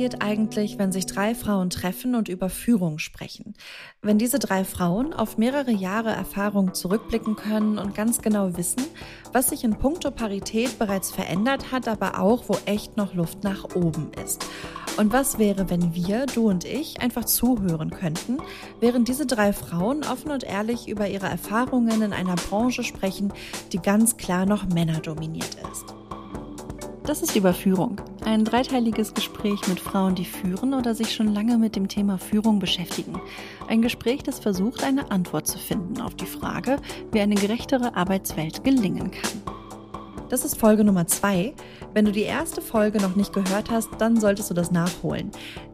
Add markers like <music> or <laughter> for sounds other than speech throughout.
Passiert eigentlich, wenn sich drei Frauen treffen und über Führung sprechen? Wenn diese drei Frauen auf mehrere Jahre Erfahrung zurückblicken können und ganz genau wissen, was sich in puncto Parität bereits verändert hat, aber auch, wo echt noch Luft nach oben ist. Und was wäre, wenn wir, du und ich, einfach zuhören könnten, während diese drei Frauen offen und ehrlich über ihre Erfahrungen in einer Branche sprechen, die ganz klar noch männerdominiert ist? Das ist Überführung. Ein dreiteiliges Gespräch mit Frauen, die führen oder sich schon lange mit dem Thema Führung beschäftigen. Ein Gespräch, das versucht, eine Antwort zu finden auf die Frage, wie eine gerechtere Arbeitswelt gelingen kann. Das ist Folge Nummer zwei. Wenn du die erste Folge noch nicht gehört hast, dann solltest du das nachholen.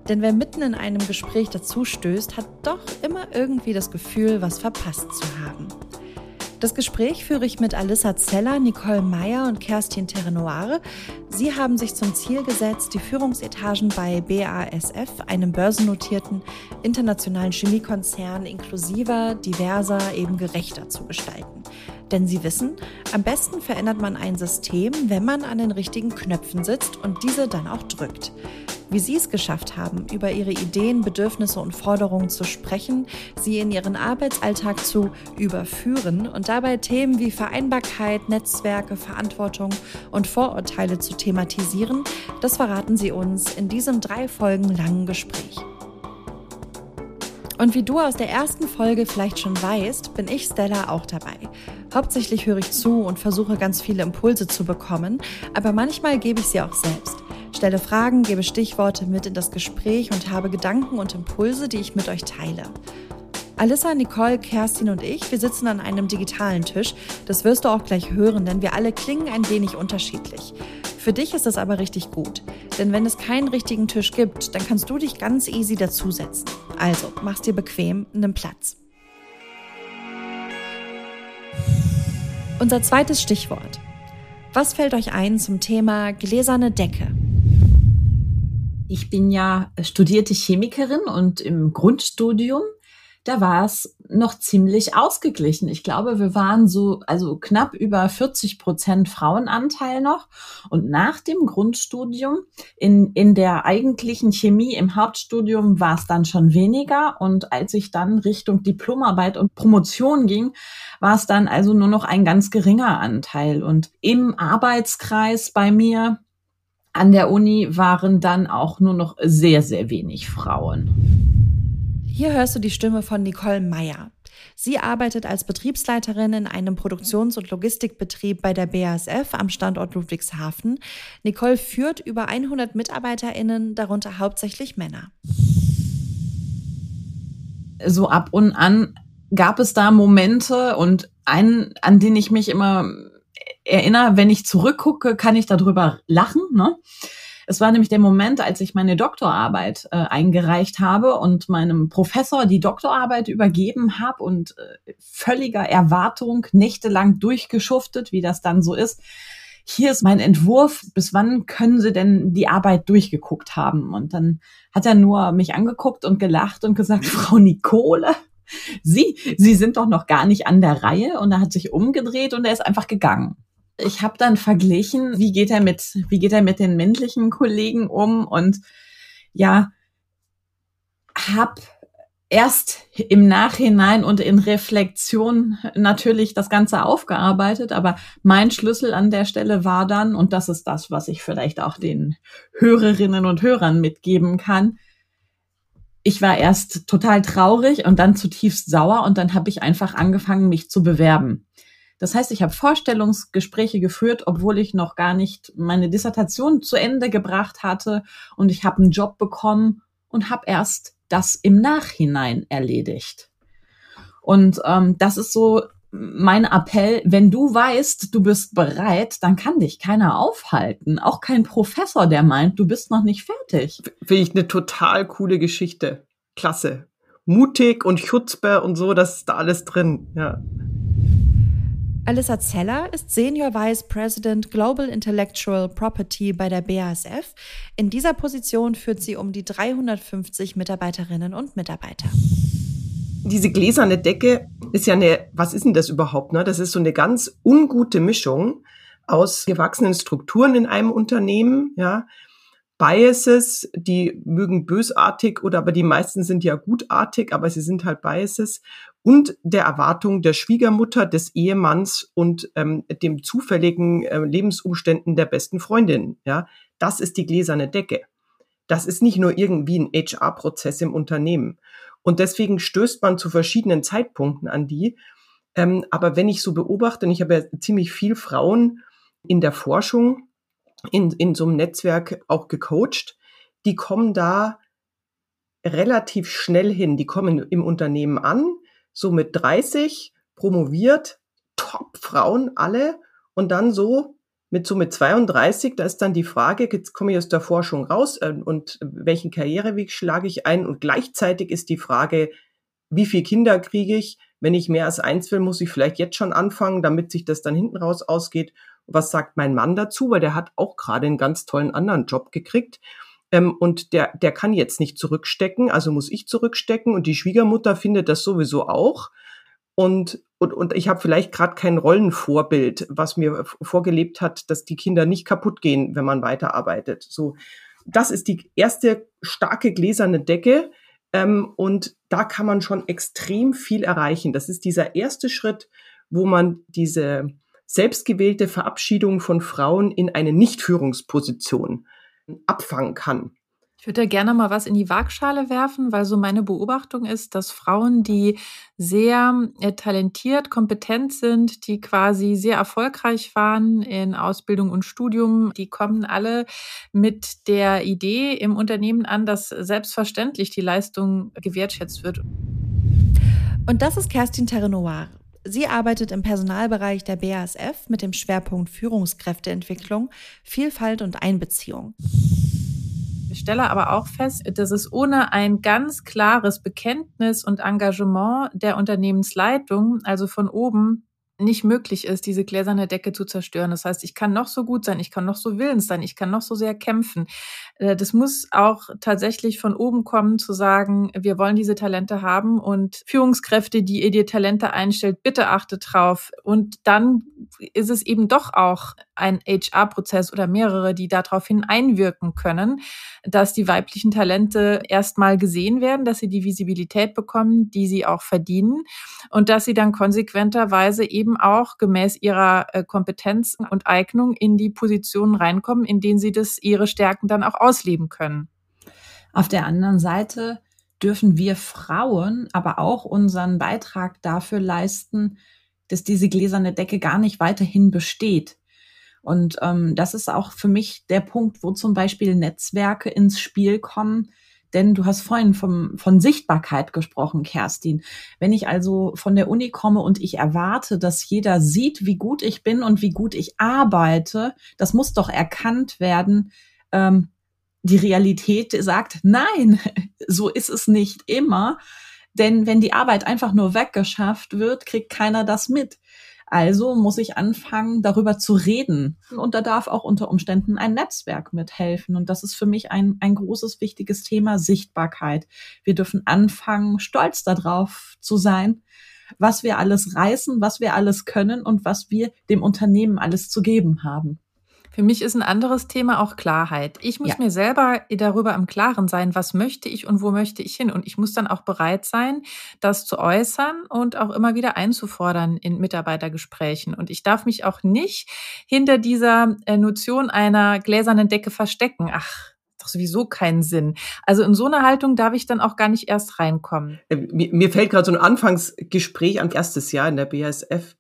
Denn wer mitten in einem Gespräch dazu stößt, hat doch immer irgendwie das Gefühl, was verpasst zu haben. Das Gespräch führe ich mit Alissa Zeller, Nicole Meyer und Kerstin Terrenoire. Sie haben sich zum Ziel gesetzt, die Führungsetagen bei BASF, einem börsennotierten internationalen Chemiekonzern, inklusiver, diverser, eben gerechter zu gestalten. Denn sie wissen, am besten verändert man ein System, wenn man an den richtigen Knöpfen sitzt und diese dann auch drückt. Wie Sie es geschafft haben, über Ihre Ideen, Bedürfnisse und Forderungen zu sprechen, sie in Ihren Arbeitsalltag zu überführen und dabei Themen wie Vereinbarkeit, Netzwerke, Verantwortung und Vorurteile zu thematisieren, das verraten Sie uns in diesem drei Folgen langen Gespräch. Und wie du aus der ersten Folge vielleicht schon weißt, bin ich Stella auch dabei. Hauptsächlich höre ich zu und versuche ganz viele Impulse zu bekommen, aber manchmal gebe ich sie auch selbst. Stelle Fragen, gebe Stichworte mit in das Gespräch und habe Gedanken und Impulse, die ich mit euch teile. Alissa, Nicole, Kerstin und ich, wir sitzen an einem digitalen Tisch. Das wirst du auch gleich hören, denn wir alle klingen ein wenig unterschiedlich. Für dich ist das aber richtig gut, denn wenn es keinen richtigen Tisch gibt, dann kannst du dich ganz easy dazusetzen. Also, mach's dir bequem, nimm Platz. Unser zweites Stichwort. Was fällt euch ein zum Thema gläserne Decke? Ich bin ja studierte Chemikerin und im Grundstudium da war es noch ziemlich ausgeglichen. Ich glaube, wir waren so, also knapp über 40 Prozent Frauenanteil noch. Und nach dem Grundstudium in, in der eigentlichen Chemie im Hauptstudium war es dann schon weniger. Und als ich dann Richtung Diplomarbeit und Promotion ging, war es dann also nur noch ein ganz geringer Anteil. Und im Arbeitskreis bei mir an der Uni waren dann auch nur noch sehr, sehr wenig Frauen. Hier hörst du die Stimme von Nicole Meyer. Sie arbeitet als Betriebsleiterin in einem Produktions- und Logistikbetrieb bei der BASF am Standort Ludwigshafen. Nicole führt über 100 MitarbeiterInnen, darunter hauptsächlich Männer. So ab und an gab es da Momente und einen, an den ich mich immer erinnere, wenn ich zurückgucke, kann ich darüber lachen. Ne? Es war nämlich der Moment, als ich meine Doktorarbeit äh, eingereicht habe und meinem Professor die Doktorarbeit übergeben habe und äh, völliger Erwartung nächtelang durchgeschuftet, wie das dann so ist. Hier ist mein Entwurf. Bis wann können Sie denn die Arbeit durchgeguckt haben? Und dann hat er nur mich angeguckt und gelacht und gesagt, <laughs> Frau Nicole, Sie, Sie sind doch noch gar nicht an der Reihe. Und er hat sich umgedreht und er ist einfach gegangen ich habe dann verglichen, wie geht er mit, wie geht er mit den männlichen Kollegen um und ja, hab erst im Nachhinein und in Reflexion natürlich das Ganze aufgearbeitet, aber mein Schlüssel an der Stelle war dann, und das ist das, was ich vielleicht auch den Hörerinnen und Hörern mitgeben kann, ich war erst total traurig und dann zutiefst sauer und dann habe ich einfach angefangen, mich zu bewerben. Das heißt, ich habe Vorstellungsgespräche geführt, obwohl ich noch gar nicht meine Dissertation zu Ende gebracht hatte und ich habe einen Job bekommen und habe erst das im Nachhinein erledigt. Und ähm, das ist so mein Appell, wenn du weißt, du bist bereit, dann kann dich keiner aufhalten. Auch kein Professor, der meint, du bist noch nicht fertig. Finde ich eine total coole Geschichte. Klasse. Mutig und Chutzpe und so, das ist da alles drin, ja. Alyssa Zeller ist Senior Vice President Global Intellectual Property bei der BASF. In dieser Position führt sie um die 350 Mitarbeiterinnen und Mitarbeiter. Diese gläserne Decke ist ja eine, was ist denn das überhaupt? Ne? Das ist so eine ganz ungute Mischung aus gewachsenen Strukturen in einem Unternehmen, ja, Biases, die mögen bösartig oder aber die meisten sind ja gutartig, aber sie sind halt Biases und der Erwartung der Schwiegermutter, des Ehemanns und ähm, dem zufälligen äh, Lebensumständen der besten Freundin. Ja, das ist die gläserne Decke. Das ist nicht nur irgendwie ein HR-Prozess im Unternehmen. Und deswegen stößt man zu verschiedenen Zeitpunkten an die. Ähm, aber wenn ich so beobachte, und ich habe ja ziemlich viel Frauen in der Forschung, in, in so einem Netzwerk auch gecoacht, die kommen da relativ schnell hin. Die kommen im Unternehmen an, so mit 30, promoviert, Top-Frauen alle und dann so mit so mit 32, da ist dann die Frage, jetzt komme ich aus der Forschung raus äh, und welchen Karriereweg schlage ich ein und gleichzeitig ist die Frage, wie viele Kinder kriege ich? Wenn ich mehr als eins will, muss ich vielleicht jetzt schon anfangen, damit sich das dann hinten raus ausgeht was sagt mein Mann dazu, weil der hat auch gerade einen ganz tollen anderen Job gekriegt. Ähm, und der, der kann jetzt nicht zurückstecken, also muss ich zurückstecken und die Schwiegermutter findet das sowieso auch. Und, und, und ich habe vielleicht gerade kein Rollenvorbild, was mir vorgelebt hat, dass die Kinder nicht kaputt gehen, wenn man weiterarbeitet. So, das ist die erste starke gläserne Decke. Ähm, und da kann man schon extrem viel erreichen. Das ist dieser erste Schritt, wo man diese selbstgewählte Verabschiedung von Frauen in eine Nichtführungsposition abfangen kann. Ich würde da gerne mal was in die Waagschale werfen, weil so meine Beobachtung ist, dass Frauen, die sehr äh, talentiert, kompetent sind, die quasi sehr erfolgreich waren in Ausbildung und Studium, die kommen alle mit der Idee im Unternehmen an, dass selbstverständlich die Leistung gewertschätzt wird. Und das ist Kerstin Terrenoir. Sie arbeitet im Personalbereich der BASF mit dem Schwerpunkt Führungskräfteentwicklung, Vielfalt und Einbeziehung. Ich stelle aber auch fest, dass es ohne ein ganz klares Bekenntnis und Engagement der Unternehmensleitung, also von oben, nicht möglich ist, diese gläserne Decke zu zerstören. Das heißt, ich kann noch so gut sein, ich kann noch so willens sein, ich kann noch so sehr kämpfen. Äh, das muss auch tatsächlich von oben kommen, zu sagen, wir wollen diese Talente haben und Führungskräfte, die ihr die Talente einstellt, bitte achtet drauf. Und dann ist es eben doch auch ein HR-Prozess oder mehrere, die daraufhin einwirken können, dass die weiblichen Talente erstmal gesehen werden, dass sie die Visibilität bekommen, die sie auch verdienen und dass sie dann konsequenterweise eben auch gemäß ihrer äh, Kompetenz und Eignung in die Positionen reinkommen, in denen sie das ihre Stärken dann auch ausleben können. Auf der anderen Seite dürfen wir Frauen aber auch unseren Beitrag dafür leisten, dass diese gläserne Decke gar nicht weiterhin besteht. Und ähm, das ist auch für mich der Punkt, wo zum Beispiel Netzwerke ins Spiel kommen. Denn du hast vorhin vom, von Sichtbarkeit gesprochen, Kerstin. Wenn ich also von der Uni komme und ich erwarte, dass jeder sieht, wie gut ich bin und wie gut ich arbeite, das muss doch erkannt werden. Ähm, die Realität sagt, nein, <laughs> so ist es nicht immer. Denn wenn die Arbeit einfach nur weggeschafft wird, kriegt keiner das mit. Also muss ich anfangen, darüber zu reden. Und da darf auch unter Umständen ein Netzwerk mithelfen. Und das ist für mich ein, ein großes, wichtiges Thema, Sichtbarkeit. Wir dürfen anfangen, stolz darauf zu sein, was wir alles reißen, was wir alles können und was wir dem Unternehmen alles zu geben haben. Für mich ist ein anderes Thema auch Klarheit. Ich muss ja. mir selber darüber im Klaren sein, was möchte ich und wo möchte ich hin. Und ich muss dann auch bereit sein, das zu äußern und auch immer wieder einzufordern in Mitarbeitergesprächen. Und ich darf mich auch nicht hinter dieser äh, Notion einer gläsernen Decke verstecken. Ach, doch sowieso keinen Sinn. Also in so eine Haltung darf ich dann auch gar nicht erst reinkommen. Äh, mir, mir fällt gerade so ein Anfangsgespräch an erstes Jahr in der BASF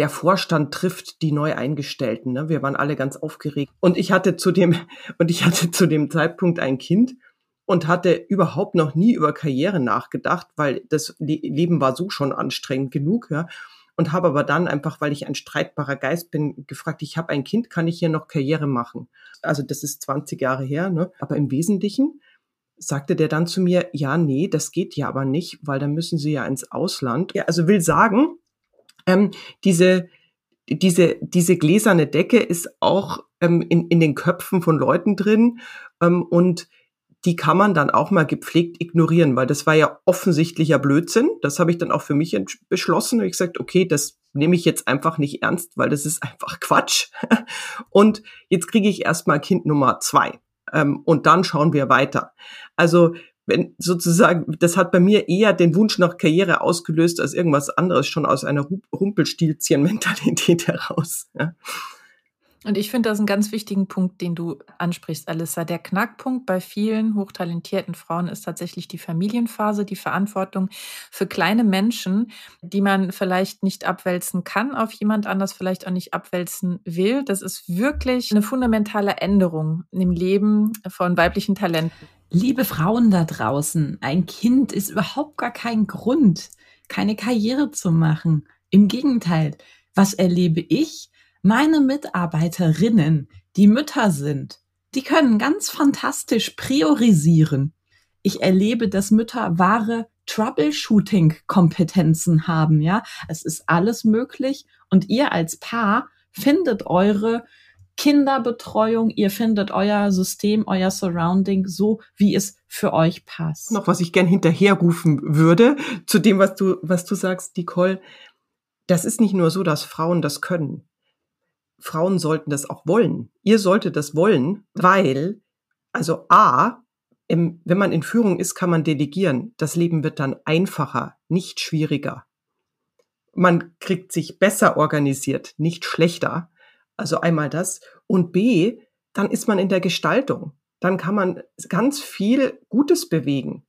der Vorstand trifft die neu Eingestellten. Ne? Wir waren alle ganz aufgeregt. Und ich hatte zu dem, <laughs> und ich hatte zu dem Zeitpunkt ein Kind und hatte überhaupt noch nie über Karriere nachgedacht, weil das Leben war so schon anstrengend genug, ja. Und habe aber dann einfach, weil ich ein streitbarer Geist bin, gefragt, ich habe ein Kind, kann ich hier noch Karriere machen? Also das ist 20 Jahre her, ne? Aber im Wesentlichen sagte der dann zu mir, ja, nee, das geht ja aber nicht, weil dann müssen Sie ja ins Ausland. Ja, also will sagen, ähm, diese, diese, diese gläserne Decke ist auch ähm, in, in den Köpfen von Leuten drin ähm, und die kann man dann auch mal gepflegt ignorieren, weil das war ja offensichtlicher Blödsinn. Das habe ich dann auch für mich beschlossen. Und ich gesagt, okay, das nehme ich jetzt einfach nicht ernst, weil das ist einfach Quatsch. <laughs> Und jetzt kriege ich erstmal Kind Nummer zwei. ähm, und dann schauen wir weiter. Also wenn sozusagen, das hat bei mir eher den Wunsch nach Karriere ausgelöst als irgendwas anderes, schon aus einer Rumpelstilzchen-Mentalität <laughs> heraus. Ja. Und ich finde das einen ganz wichtigen Punkt, den du ansprichst, Alissa. Der Knackpunkt bei vielen hochtalentierten Frauen ist tatsächlich die Familienphase, die Verantwortung für kleine Menschen, die man vielleicht nicht abwälzen kann auf jemand anders, vielleicht auch nicht abwälzen will. Das ist wirklich eine fundamentale Änderung im Leben von weiblichen Talenten. Liebe Frauen da draußen, ein Kind ist überhaupt gar kein Grund, keine Karriere zu machen. Im Gegenteil, was erlebe ich? Meine Mitarbeiterinnen, die Mütter sind, die können ganz fantastisch priorisieren. Ich erlebe, dass Mütter wahre Troubleshooting-Kompetenzen haben, ja. Es ist alles möglich und ihr als Paar findet eure Kinderbetreuung, ihr findet euer System, euer Surrounding so, wie es für euch passt. Noch was ich gern hinterherrufen würde zu dem, was du, was du sagst, Nicole. Das ist nicht nur so, dass Frauen das können. Frauen sollten das auch wollen. Ihr solltet das wollen, weil, also A, wenn man in Führung ist, kann man delegieren. Das Leben wird dann einfacher, nicht schwieriger. Man kriegt sich besser organisiert, nicht schlechter. Also einmal das. Und B, dann ist man in der Gestaltung. Dann kann man ganz viel Gutes bewegen.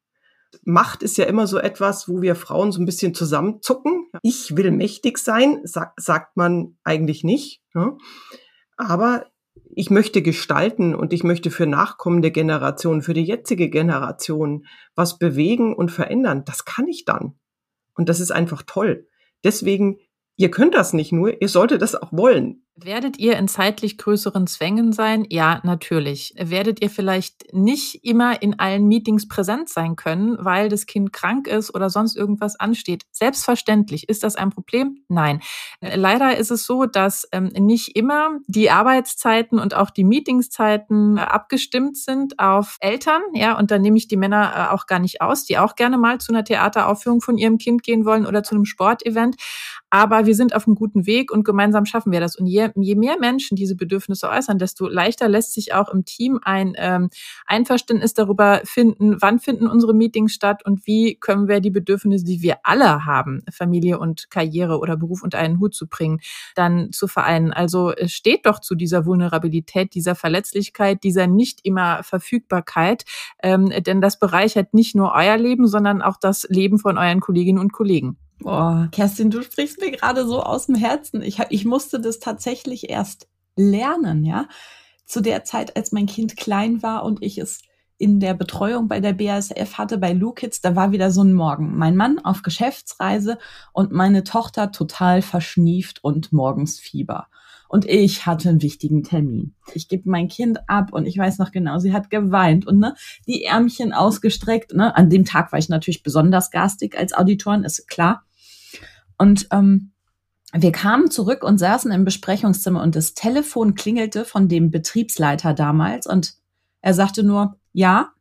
Macht ist ja immer so etwas, wo wir Frauen so ein bisschen zusammenzucken. Ich will mächtig sein, sag, sagt man eigentlich nicht. Ne? Aber ich möchte gestalten und ich möchte für nachkommende Generationen, für die jetzige Generation was bewegen und verändern. Das kann ich dann. Und das ist einfach toll. Deswegen, ihr könnt das nicht nur, ihr solltet das auch wollen. Werdet ihr in zeitlich größeren Zwängen sein? Ja, natürlich. Werdet ihr vielleicht nicht immer in allen Meetings präsent sein können, weil das Kind krank ist oder sonst irgendwas ansteht? Selbstverständlich. Ist das ein Problem? Nein. Leider ist es so, dass ähm, nicht immer die Arbeitszeiten und auch die Meetingszeiten äh, abgestimmt sind auf Eltern. Ja, und da nehme ich die Männer äh, auch gar nicht aus, die auch gerne mal zu einer Theateraufführung von ihrem Kind gehen wollen oder zu einem Sportevent. Aber wir sind auf einem guten Weg und gemeinsam schaffen wir das. Und je, je mehr Menschen diese Bedürfnisse äußern, desto leichter lässt sich auch im Team ein ähm, Einverständnis darüber finden, wann finden unsere Meetings statt und wie können wir die Bedürfnisse, die wir alle haben, Familie und Karriere oder Beruf unter einen Hut zu bringen, dann zu vereinen. Also es steht doch zu dieser Vulnerabilität, dieser Verletzlichkeit, dieser nicht immer Verfügbarkeit, ähm, denn das bereichert nicht nur euer Leben, sondern auch das Leben von euren Kolleginnen und Kollegen. Boah, Kerstin, du sprichst mir gerade so aus dem Herzen. Ich, ich musste das tatsächlich erst lernen, ja. Zu der Zeit, als mein Kind klein war und ich es in der Betreuung bei der BASF hatte, bei Lukitz, da war wieder so ein Morgen. Mein Mann auf Geschäftsreise und meine Tochter total verschnieft und morgens Fieber. Und ich hatte einen wichtigen Termin. Ich gebe mein Kind ab und ich weiß noch genau, sie hat geweint und ne, die Ärmchen ausgestreckt. Ne? An dem Tag war ich natürlich besonders garstig als Auditorin, ist klar. Und ähm, wir kamen zurück und saßen im Besprechungszimmer und das Telefon klingelte von dem Betriebsleiter damals und er sagte nur, ja,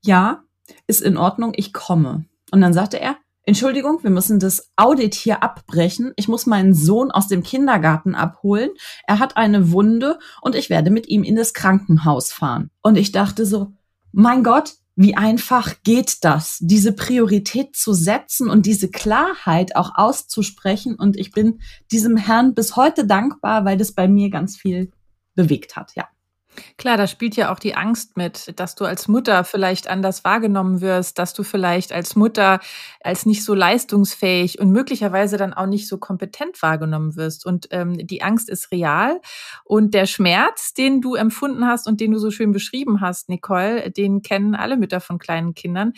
ja, ist in Ordnung, ich komme. Und dann sagte er, Entschuldigung, wir müssen das Audit hier abbrechen. Ich muss meinen Sohn aus dem Kindergarten abholen. Er hat eine Wunde und ich werde mit ihm in das Krankenhaus fahren. Und ich dachte so, mein Gott, wie einfach geht das, diese Priorität zu setzen und diese Klarheit auch auszusprechen. Und ich bin diesem Herrn bis heute dankbar, weil das bei mir ganz viel bewegt hat, ja. Klar, da spielt ja auch die Angst mit, dass du als Mutter vielleicht anders wahrgenommen wirst, dass du vielleicht als Mutter als nicht so leistungsfähig und möglicherweise dann auch nicht so kompetent wahrgenommen wirst. Und ähm, die Angst ist real. Und der Schmerz, den du empfunden hast und den du so schön beschrieben hast, Nicole, den kennen alle Mütter von kleinen Kindern.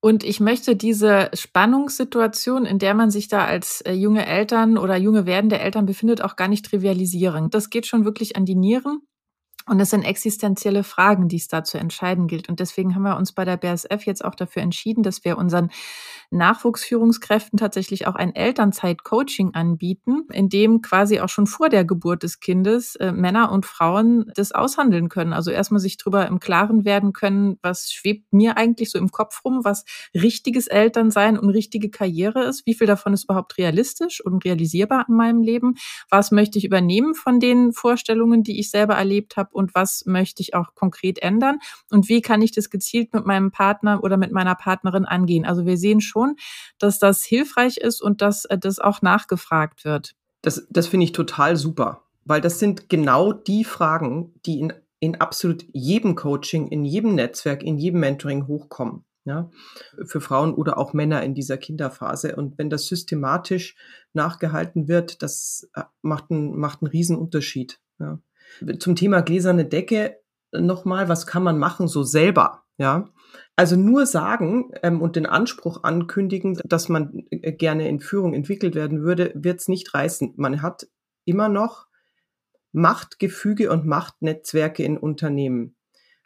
Und ich möchte diese Spannungssituation, in der man sich da als äh, junge Eltern oder junge werdende Eltern befindet, auch gar nicht trivialisieren. Das geht schon wirklich an die Nieren. Und es sind existenzielle Fragen, die es da zu entscheiden gilt. Und deswegen haben wir uns bei der BSF jetzt auch dafür entschieden, dass wir unseren Nachwuchsführungskräften tatsächlich auch ein Elternzeit-Coaching anbieten, in dem quasi auch schon vor der Geburt des Kindes äh, Männer und Frauen das aushandeln können. Also erstmal sich darüber im Klaren werden können, was schwebt mir eigentlich so im Kopf rum, was richtiges Elternsein und richtige Karriere ist, wie viel davon ist überhaupt realistisch und realisierbar in meinem Leben, was möchte ich übernehmen von den Vorstellungen, die ich selber erlebt habe und was möchte ich auch konkret ändern und wie kann ich das gezielt mit meinem Partner oder mit meiner Partnerin angehen. Also wir sehen schon, dass das hilfreich ist und dass äh, das auch nachgefragt wird. Das, das finde ich total super, weil das sind genau die Fragen, die in, in absolut jedem Coaching, in jedem Netzwerk, in jedem Mentoring hochkommen ja, für Frauen oder auch Männer in dieser Kinderphase. Und wenn das systematisch nachgehalten wird, das äh, macht einen, macht einen Riesenunterschied. Ja. Zum Thema gläserne Decke nochmal, was kann man machen so selber? Ja, also nur sagen ähm, und den Anspruch ankündigen, dass man äh, gerne in Führung entwickelt werden würde, wird es nicht reißen. Man hat immer noch Machtgefüge und Machtnetzwerke in Unternehmen.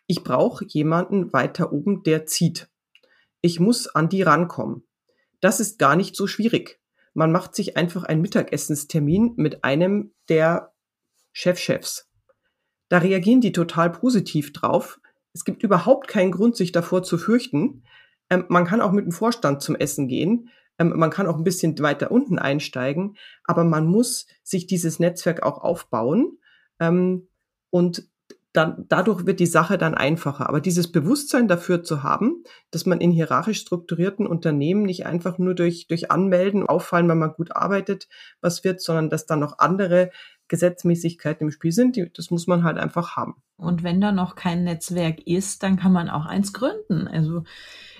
Ich brauche jemanden weiter oben, der zieht. Ich muss an die rankommen. Das ist gar nicht so schwierig. Man macht sich einfach einen Mittagessenstermin mit einem der Chefchefs. Da reagieren die total positiv drauf. Es gibt überhaupt keinen Grund, sich davor zu fürchten. Ähm, man kann auch mit dem Vorstand zum Essen gehen. Ähm, man kann auch ein bisschen weiter unten einsteigen. Aber man muss sich dieses Netzwerk auch aufbauen. Ähm, und dann, dadurch wird die Sache dann einfacher. Aber dieses Bewusstsein dafür zu haben, dass man in hierarchisch strukturierten Unternehmen nicht einfach nur durch, durch Anmelden auffallen, wenn man gut arbeitet, was wird, sondern dass da noch andere Gesetzmäßigkeiten im Spiel sind, die, das muss man halt einfach haben. Und wenn da noch kein Netzwerk ist, dann kann man auch eins gründen. Also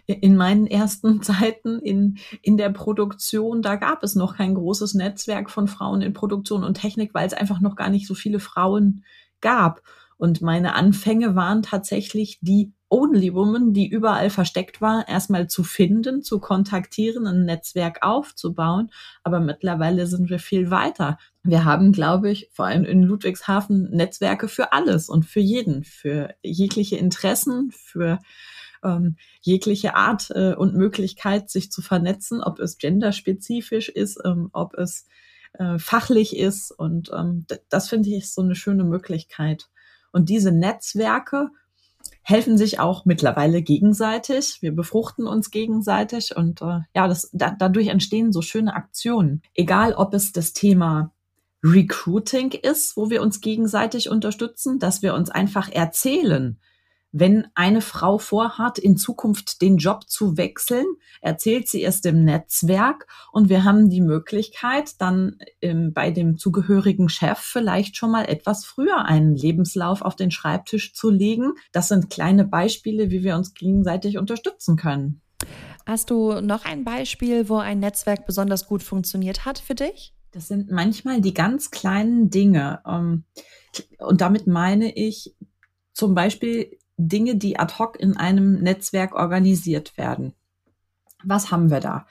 in meinen ersten <laughs> Zeiten in, in der Produktion, da gab es noch kein großes Netzwerk von Frauen in Produktion und Technik, weil es einfach noch gar nicht so viele Frauen gab. Und meine Anfänge waren tatsächlich die Only Woman, die überall versteckt war, erstmal zu finden, zu kontaktieren, ein Netzwerk aufzubauen. Aber mittlerweile sind wir viel weiter. Wir haben, glaube ich, vor allem in Ludwigshafen Netzwerke für alles und für jeden, für jegliche Interessen, für ähm, jegliche Art äh, und Möglichkeit, sich zu vernetzen, ob es genderspezifisch ist, ähm, ob es äh, fachlich ist. Und ähm, das finde ich so eine schöne Möglichkeit. Und diese Netzwerke helfen sich auch mittlerweile gegenseitig. Wir befruchten uns gegenseitig und äh, ja, das, da, dadurch entstehen so schöne Aktionen. Egal, ob es das Thema Recruiting ist, wo wir uns gegenseitig unterstützen, dass wir uns einfach erzählen, wenn eine Frau vorhat, in Zukunft den Job zu wechseln, erzählt sie es dem Netzwerk und wir haben die Möglichkeit, dann ähm, bei dem zugehörigen Chef vielleicht schon mal etwas früher einen Lebenslauf auf den Schreibtisch zu legen. Das sind kleine Beispiele, wie wir uns gegenseitig unterstützen können. Hast du noch ein Beispiel, wo ein Netzwerk besonders gut funktioniert hat für dich? Das sind manchmal die ganz kleinen Dinge. Ähm, und damit meine ich zum Beispiel Dinge, die ad hoc in einem Netzwerk organisiert werden. Was haben wir da?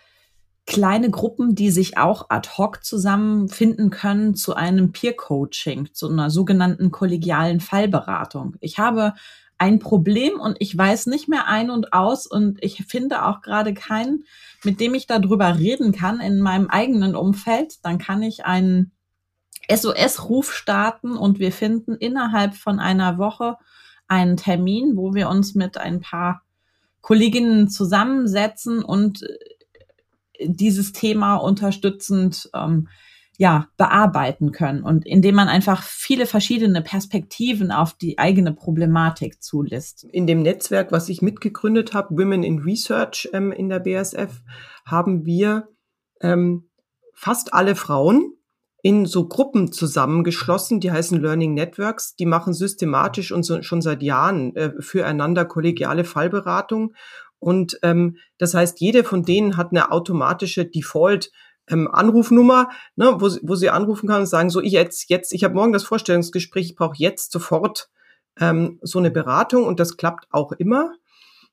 Kleine Gruppen, die sich auch ad hoc zusammenfinden können zu einem Peer-Coaching, zu einer sogenannten kollegialen Fallberatung. Ich habe ein Problem und ich weiß nicht mehr ein und aus und ich finde auch gerade keinen, mit dem ich darüber reden kann in meinem eigenen Umfeld, dann kann ich einen SOS-Ruf starten und wir finden innerhalb von einer Woche einen Termin, wo wir uns mit ein paar Kolleginnen zusammensetzen und äh, dieses Thema unterstützend ähm, ja bearbeiten können und indem man einfach viele verschiedene Perspektiven auf die eigene Problematik zulässt. In dem Netzwerk, was ich mitgegründet habe, Women in Research ähm, in der BSF, haben wir ähm, fast alle Frauen in so Gruppen zusammengeschlossen, die heißen Learning Networks, die machen systematisch und so, schon seit Jahren äh, füreinander kollegiale Fallberatung. Und ähm, das heißt, jede von denen hat eine automatische Default ähm, Anrufnummer, ne, wo, wo sie anrufen kann und sagen, so ich jetzt, jetzt, ich habe morgen das Vorstellungsgespräch, ich brauche jetzt sofort ähm, so eine Beratung und das klappt auch immer.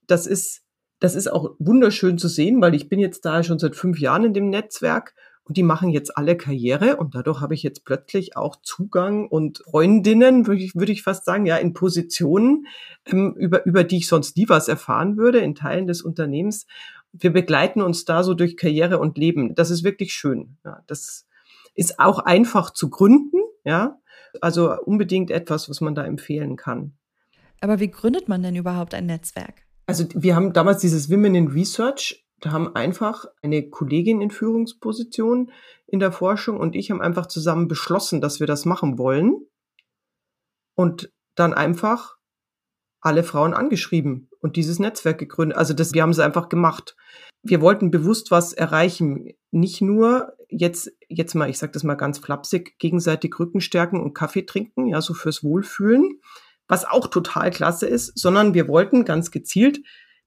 Das ist, das ist auch wunderschön zu sehen, weil ich bin jetzt da schon seit fünf Jahren in dem Netzwerk und die machen jetzt alle Karriere und dadurch habe ich jetzt plötzlich auch Zugang und Freundinnen, würde ich, würde ich fast sagen, ja, in Positionen, ähm, über, über die ich sonst nie was erfahren würde, in Teilen des Unternehmens. Wir begleiten uns da so durch Karriere und Leben. Das ist wirklich schön. Ja, das ist auch einfach zu gründen, ja. Also unbedingt etwas, was man da empfehlen kann. Aber wie gründet man denn überhaupt ein Netzwerk? Also wir haben damals dieses Women in Research da haben einfach eine Kollegin in Führungsposition in der Forschung und ich haben einfach zusammen beschlossen, dass wir das machen wollen. Und dann einfach alle Frauen angeschrieben und dieses Netzwerk gegründet. Also das, wir haben es einfach gemacht. Wir wollten bewusst was erreichen. Nicht nur jetzt, jetzt mal, ich sage das mal ganz flapsig, gegenseitig Rücken stärken und Kaffee trinken, ja, so fürs Wohlfühlen, was auch total klasse ist, sondern wir wollten ganz gezielt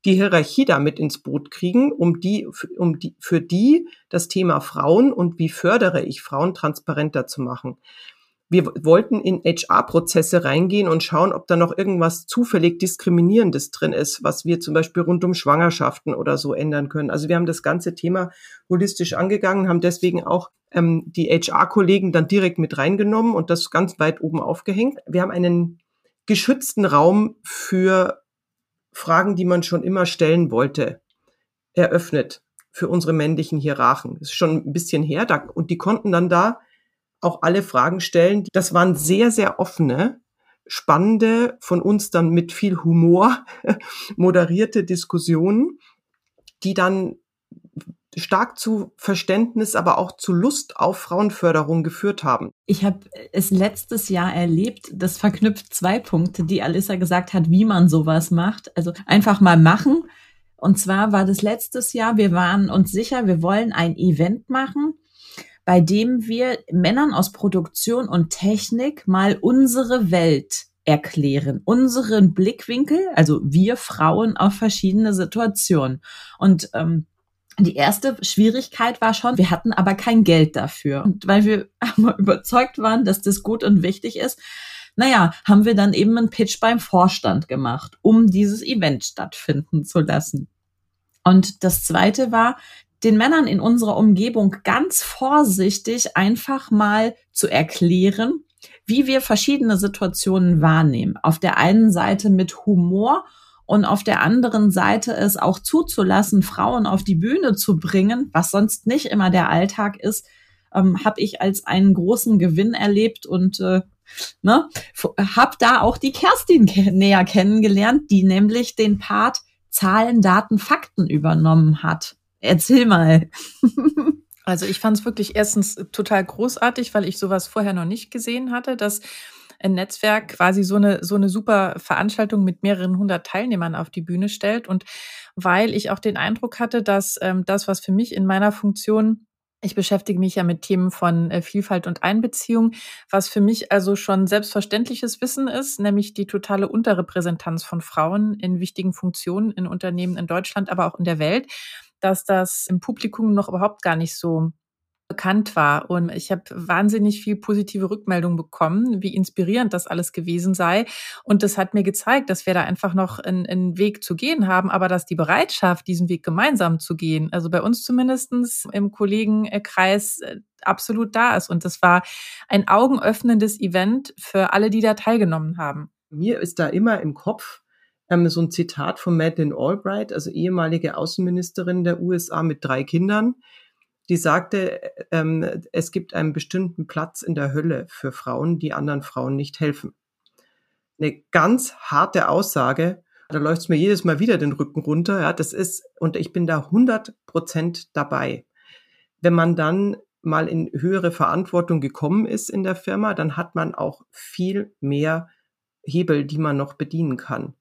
die Hierarchie damit ins Boot kriegen, um die, um die, für die das Thema Frauen und wie fördere ich Frauen transparenter zu machen. Wir wollten in HR-Prozesse reingehen und schauen, ob da noch irgendwas zufällig Diskriminierendes drin ist, was wir zum Beispiel rund um Schwangerschaften oder so ändern können. Also wir haben das ganze Thema holistisch angegangen, haben deswegen auch ähm, die HR-Kollegen dann direkt mit reingenommen und das ganz weit oben aufgehängt. Wir haben einen geschützten Raum für Fragen, die man schon immer stellen wollte, eröffnet für unsere männlichen Hierarchen. Das ist schon ein bisschen her, da, und die konnten dann da auch alle Fragen stellen. Das waren sehr, sehr offene, spannende, von uns dann mit viel Humor <laughs> moderierte Diskussionen, die dann stark zu Verständnis, aber auch zu Lust auf Frauenförderung geführt haben. Ich habe es letztes Jahr erlebt, das verknüpft zwei Punkte, die Alissa gesagt hat, wie man sowas macht. Also einfach mal machen. Und zwar war das letztes Jahr, wir waren uns sicher, wir wollen ein Event machen, bei dem wir Männern aus Produktion und Technik mal unsere Welt erklären, unseren Blickwinkel, also wir Frauen auf verschiedene Situationen. Und ähm, die erste Schwierigkeit war schon, wir hatten aber kein Geld dafür. Und weil wir <laughs> überzeugt waren, dass das gut und wichtig ist, naja, haben wir dann eben einen Pitch beim Vorstand gemacht, um dieses Event stattfinden zu lassen. Und das zweite war, den Männern in unserer Umgebung ganz vorsichtig einfach mal zu erklären, wie wir verschiedene Situationen wahrnehmen. Auf der einen Seite mit Humor und auf der anderen Seite es auch zuzulassen, Frauen auf die Bühne zu bringen, was sonst nicht immer der Alltag ist, ähm, habe ich als einen großen Gewinn erlebt und äh, ne, habe da auch die Kerstin näher kennengelernt, die nämlich den Part Zahlen, Daten, Fakten übernommen hat. Erzähl mal. <laughs> Also ich fand es wirklich erstens total großartig, weil ich sowas vorher noch nicht gesehen hatte, dass ein Netzwerk quasi so eine, so eine super Veranstaltung mit mehreren hundert Teilnehmern auf die Bühne stellt. Und weil ich auch den Eindruck hatte, dass ähm, das, was für mich in meiner Funktion ich beschäftige mich ja mit Themen von äh, Vielfalt und Einbeziehung, was für mich also schon selbstverständliches Wissen ist, nämlich die totale Unterrepräsentanz von Frauen in wichtigen Funktionen in Unternehmen in Deutschland, aber auch in der Welt dass das im Publikum noch überhaupt gar nicht so bekannt war. Und ich habe wahnsinnig viel positive Rückmeldungen bekommen, wie inspirierend das alles gewesen sei. Und das hat mir gezeigt, dass wir da einfach noch einen, einen Weg zu gehen haben, aber dass die Bereitschaft, diesen Weg gemeinsam zu gehen, also bei uns zumindestens im Kollegenkreis äh, absolut da ist. Und das war ein augenöffnendes Event für alle, die da teilgenommen haben. Mir ist da immer im Kopf ähm, so ein Zitat von Madeleine Albright, also ehemalige Außenministerin der USA mit drei Kindern, die sagte, ähm, es gibt einen bestimmten Platz in der Hölle für Frauen, die anderen Frauen nicht helfen. Eine ganz harte Aussage, da läuft es mir jedes Mal wieder den Rücken runter. Ja, das ist, und ich bin da 100 Prozent dabei. Wenn man dann mal in höhere Verantwortung gekommen ist in der Firma, dann hat man auch viel mehr Hebel, die man noch bedienen kann.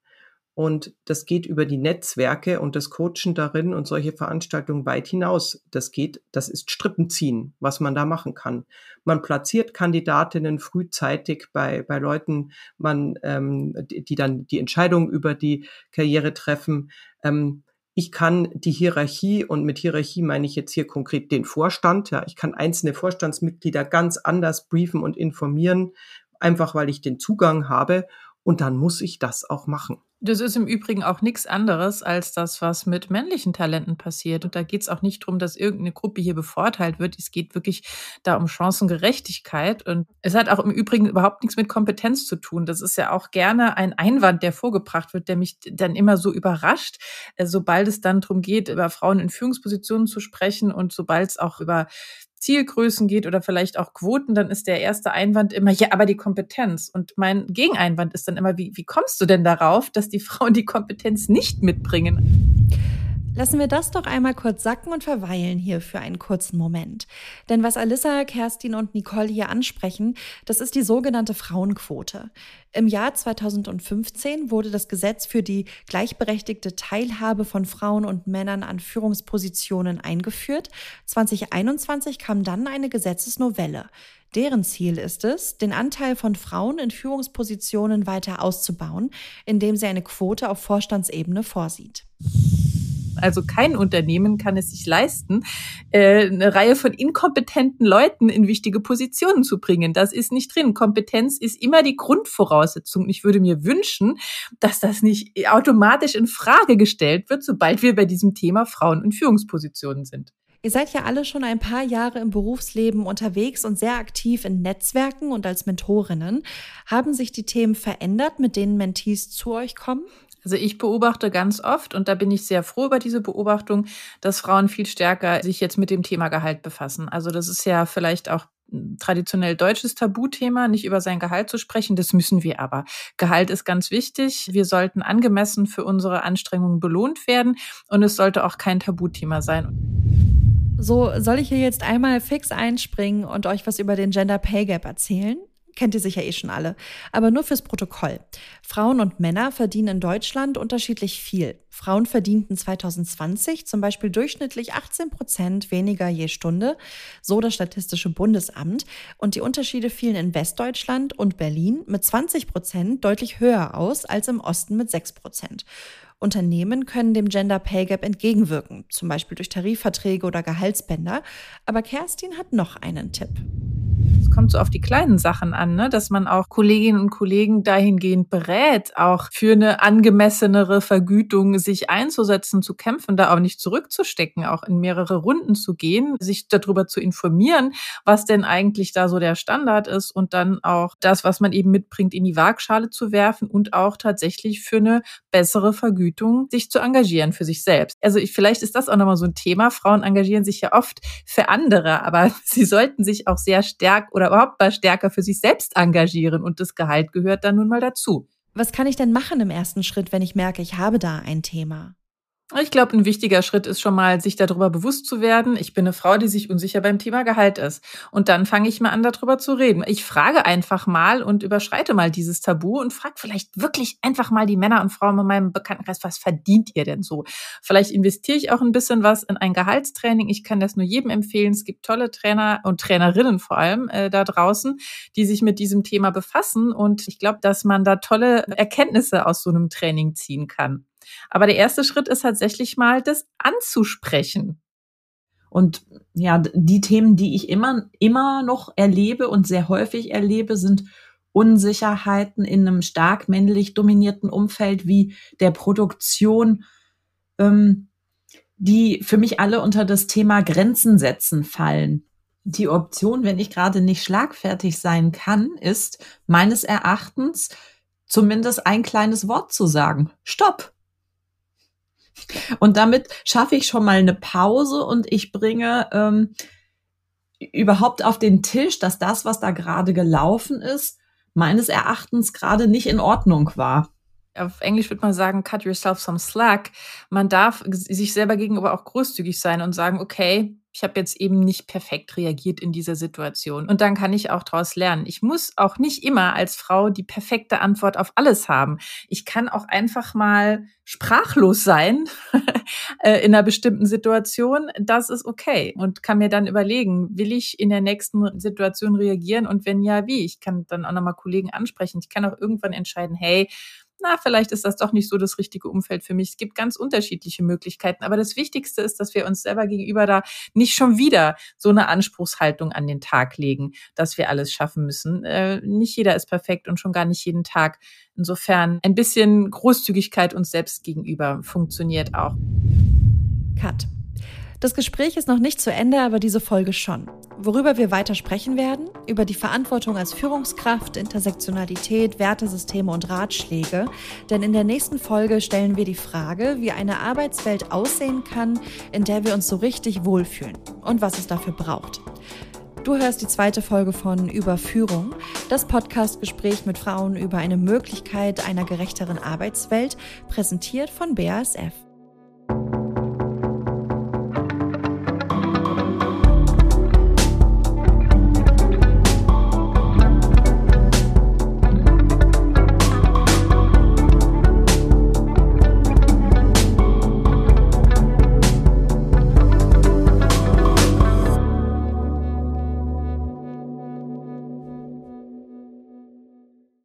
Und das geht über die Netzwerke und das Coachen darin und solche Veranstaltungen weit hinaus. Das geht, das ist Strippenziehen, was man da machen kann. Man platziert Kandidatinnen frühzeitig bei, bei Leuten, man, ähm, die, dann die Entscheidung über die Karriere treffen. Ähm, ich kann die Hierarchie, und mit Hierarchie meine ich jetzt hier konkret den Vorstand, ja, ich kann einzelne Vorstandsmitglieder ganz anders briefen und informieren, einfach weil ich den Zugang habe. Und dann muss ich das auch machen. Das ist im Übrigen auch nichts anderes als das, was mit männlichen Talenten passiert. Und da geht es auch nicht darum, dass irgendeine Gruppe hier bevorteilt wird. Es geht wirklich da um Chancengerechtigkeit. Und es hat auch im Übrigen überhaupt nichts mit Kompetenz zu tun. Das ist ja auch gerne ein Einwand, der vorgebracht wird, der mich dann immer so überrascht, äh, sobald es dann darum geht, über Frauen in Führungspositionen zu sprechen und sobald es auch über Zielgrößen geht oder vielleicht auch Quoten, dann ist der erste Einwand immer, ja, aber die Kompetenz. Und mein Gegeneinwand ist dann immer, wie, wie kommst du denn darauf, dass die <laughs> Frauen die Kompetenz nicht mitbringen? Lassen wir das doch einmal kurz sacken und verweilen hier für einen kurzen Moment. Denn was Alissa, Kerstin und Nicole hier ansprechen, das ist die sogenannte Frauenquote. Im Jahr 2015 wurde das Gesetz für die gleichberechtigte Teilhabe von Frauen und Männern an Führungspositionen eingeführt. 2021 kam dann eine Gesetzesnovelle. Deren Ziel ist es, den Anteil von Frauen in Führungspositionen weiter auszubauen, indem sie eine Quote auf Vorstandsebene vorsieht. Also kein Unternehmen kann es sich leisten, äh, eine Reihe von inkompetenten Leuten in wichtige Positionen zu bringen. Das ist nicht drin. Kompetenz ist immer die Grundvoraussetzung. Ich würde mir wünschen, dass das nicht automatisch in Frage gestellt wird, sobald wir bei diesem Thema Frauen in Führungspositionen sind. Ihr seid ja alle schon ein paar Jahre im Berufsleben unterwegs und sehr aktiv in Netzwerken und als Mentorinnen. Haben sich die Themen verändert, mit denen Mentees zu euch kommen? Also ich beobachte ganz oft, und da bin ich sehr froh über diese Beobachtung, dass Frauen viel stärker sich jetzt mit dem Thema Gehalt befassen. Also das ist ja vielleicht auch traditionell deutsches Tabuthema, nicht über sein Gehalt zu sprechen. Das müssen wir aber. Gehalt ist ganz wichtig. Wir sollten angemessen für unsere Anstrengungen belohnt werden und es sollte auch kein Tabuthema sein. So, soll ich hier jetzt einmal fix einspringen und euch was über den Gender Pay Gap erzählen? Kennt ihr sicher eh schon alle. Aber nur fürs Protokoll. Frauen und Männer verdienen in Deutschland unterschiedlich viel. Frauen verdienten 2020 zum Beispiel durchschnittlich 18 Prozent weniger je Stunde, so das Statistische Bundesamt. Und die Unterschiede fielen in Westdeutschland und Berlin mit 20 Prozent deutlich höher aus als im Osten mit 6 Prozent. Unternehmen können dem Gender Pay Gap entgegenwirken, zum Beispiel durch Tarifverträge oder Gehaltsbänder. Aber Kerstin hat noch einen Tipp kommt so auf die kleinen Sachen an, ne? dass man auch Kolleginnen und Kollegen dahingehend berät, auch für eine angemessenere Vergütung sich einzusetzen, zu kämpfen, da auch nicht zurückzustecken, auch in mehrere Runden zu gehen, sich darüber zu informieren, was denn eigentlich da so der Standard ist und dann auch das, was man eben mitbringt, in die Waagschale zu werfen und auch tatsächlich für eine bessere Vergütung sich zu engagieren für sich selbst. Also ich, vielleicht ist das auch nochmal so ein Thema. Frauen engagieren sich ja oft für andere, aber <laughs> sie sollten sich auch sehr stark oder oder überhaupt mal stärker für sich selbst engagieren und das Gehalt gehört dann nun mal dazu. Was kann ich denn machen im ersten Schritt, wenn ich merke, ich habe da ein Thema? Ich glaube, ein wichtiger Schritt ist schon mal, sich darüber bewusst zu werden. Ich bin eine Frau, die sich unsicher beim Thema Gehalt ist. Und dann fange ich mal an, darüber zu reden. Ich frage einfach mal und überschreite mal dieses Tabu und frage vielleicht wirklich einfach mal die Männer und Frauen in meinem Bekanntenkreis, was verdient ihr denn so? Vielleicht investiere ich auch ein bisschen was in ein Gehaltstraining. Ich kann das nur jedem empfehlen. Es gibt tolle Trainer und Trainerinnen vor allem äh, da draußen, die sich mit diesem Thema befassen. Und ich glaube, dass man da tolle Erkenntnisse aus so einem Training ziehen kann. Aber der erste Schritt ist tatsächlich mal, das anzusprechen. Und ja, die Themen, die ich immer, immer noch erlebe und sehr häufig erlebe, sind Unsicherheiten in einem stark männlich dominierten Umfeld wie der Produktion, ähm, die für mich alle unter das Thema Grenzen setzen fallen. Die Option, wenn ich gerade nicht schlagfertig sein kann, ist meines Erachtens zumindest ein kleines Wort zu sagen. Stopp! Und damit schaffe ich schon mal eine Pause und ich bringe ähm, überhaupt auf den Tisch, dass das, was da gerade gelaufen ist, meines Erachtens gerade nicht in Ordnung war. Auf Englisch würde man sagen, cut yourself some slack. Man darf sich selber gegenüber auch großzügig sein und sagen, okay, ich habe jetzt eben nicht perfekt reagiert in dieser Situation. Und dann kann ich auch daraus lernen. Ich muss auch nicht immer als Frau die perfekte Antwort auf alles haben. Ich kann auch einfach mal sprachlos sein <laughs> äh, in einer bestimmten Situation. Das ist okay. Und kann mir dann überlegen, will ich in der nächsten Situation reagieren? Und wenn ja, wie? Ich kann dann auch nochmal Kollegen ansprechen. Ich kann auch irgendwann entscheiden, hey, na, vielleicht ist das doch nicht so das richtige Umfeld für mich. Es gibt ganz unterschiedliche Möglichkeiten. Aber das Wichtigste ist, dass wir uns selber gegenüber da nicht schon wieder so eine Anspruchshaltung an den Tag legen, dass wir alles schaffen müssen. Äh, nicht jeder ist perfekt und schon gar nicht jeden Tag. Insofern ein bisschen Großzügigkeit uns selbst gegenüber funktioniert auch. Cut. Das Gespräch ist noch nicht zu Ende, aber diese Folge schon. Worüber wir weiter sprechen werden? Über die Verantwortung als Führungskraft, Intersektionalität, Wertesysteme und Ratschläge. Denn in der nächsten Folge stellen wir die Frage, wie eine Arbeitswelt aussehen kann, in der wir uns so richtig wohlfühlen und was es dafür braucht. Du hörst die zweite Folge von Überführung, das Podcastgespräch mit Frauen über eine Möglichkeit einer gerechteren Arbeitswelt, präsentiert von BASF.